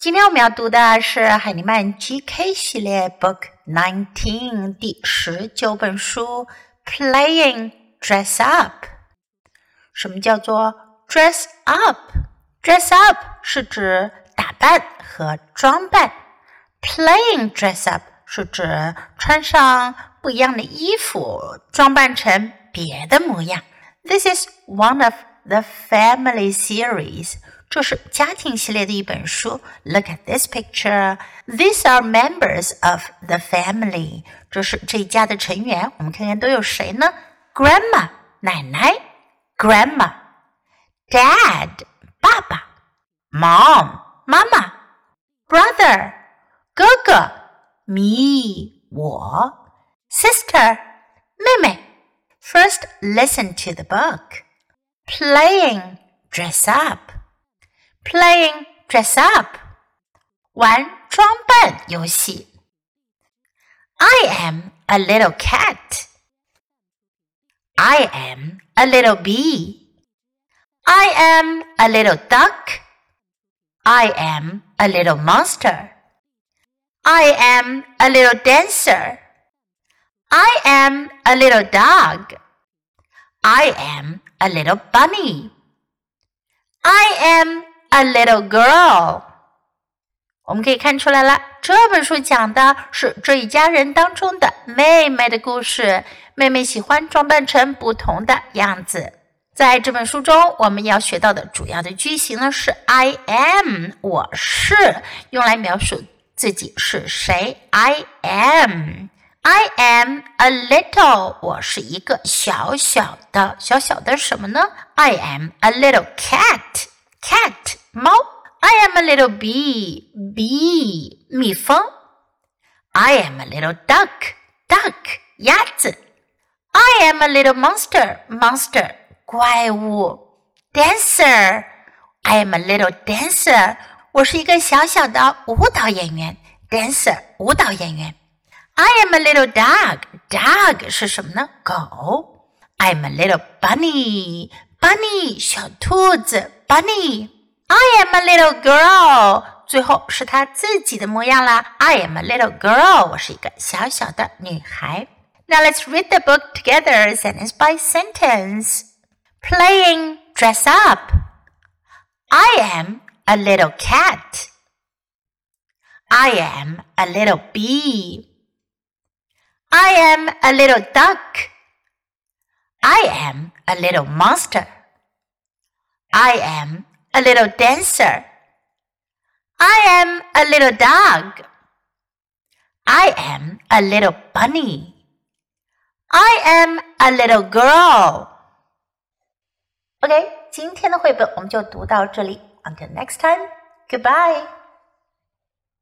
今天我们要读的是海尼曼 GK 系列 Book Nineteen 第十九本书 Playing Dress Up。什么叫做 dress up？dress up 是指打扮和装扮，playing dress up 是指穿上不一样的衣服，装扮成别的模样。This is one of the family series. 这是家庭系列的一本书。Look at this picture. These are members of the family. 这是这一家的成员。我们看看都有谁呢？Grandma 奶奶，Grandma, Dad 爸爸，Mom 妈妈，Brother 哥哥，Me 我，Sister 妹妹。First, listen to the book. Playing dress up. Playing dress up. 玩装扮游戏。I am a little cat. I am a little bee. I am a little duck. I am a little monster. I am a little dancer. I am a little dog. I am a little bunny. I am a little girl. 我们可以看出来了，这本书讲的是这一家人当中的妹妹的故事。妹妹喜欢装扮成不同的样子。在这本书中，我们要学到的主要的句型呢是 I am，我是，用来描述自己是谁。I am。I am a little，我是一个小小的、小小的什么呢？I am a little cat，cat 猫。I am a little bee，bee 蜜蜂。I am a little duck，duck 鸭子。I am a little monster，monster 怪物。Dancer，I am a little dancer，我是一个小小的舞蹈演员。Dancer 舞蹈演员。I am a little dog. Dog 是什么呢？狗。I'm a little bunny. Bunny 小兔子。Bunny. I am a little girl. 最后是她自己的模样啦。I am a little girl. 我是一个小小的女孩。Now let's read the book together, sentence by sentence. Playing dress up. I am a little cat. I am a little bee. I am a little duck. I am a little monster. I am a little dancer. I am a little dog. I am a little bunny. I am a little girl. OK，今天的绘本我们就读到这里。Until next time, goodbye.